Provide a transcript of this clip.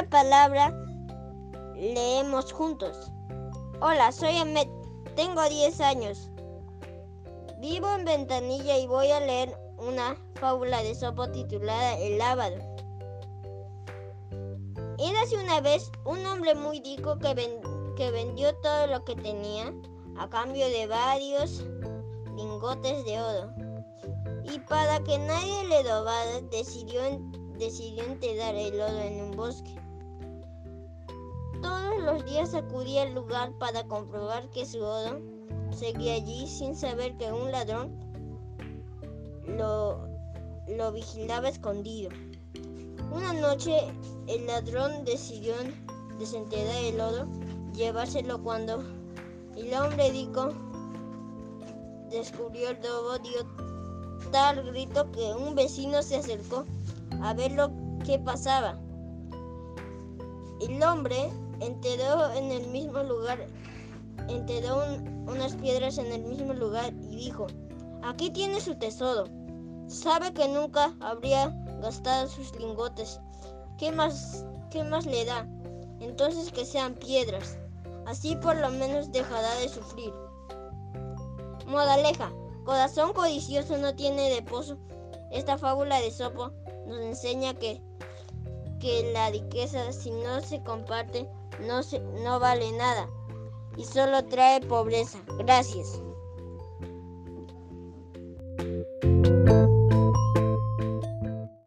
la palabra, leemos juntos. Hola, soy Emmet, tengo 10 años. Vivo en Ventanilla y voy a leer una fábula de Sopo titulada El lábaro. Érase una vez un hombre muy rico que, que vendió todo lo que tenía a cambio de varios lingotes de oro. Y para que nadie le robara, decidió, decidió enterrar el oro en un bosque. Los días acudía al lugar para comprobar que su oro seguía allí sin saber que un ladrón lo, lo vigilaba escondido. Una noche el ladrón decidió desenterrar el oro, llevárselo cuando el hombre rico descubrió el robo, dio tal grito que un vecino se acercó a ver lo que pasaba. El hombre enteró en el mismo lugar, enteró unas piedras en el mismo lugar y dijo, aquí tiene su tesoro. Sabe que nunca habría gastado sus lingotes. ¿Qué más, qué más le da? Entonces que sean piedras. Así por lo menos dejará de sufrir. Modaleja. Corazón codicioso no tiene deposo. Esta fábula de Sopo nos enseña que, que la riqueza si no se comparte no, se, no vale nada y solo trae pobreza. Gracias.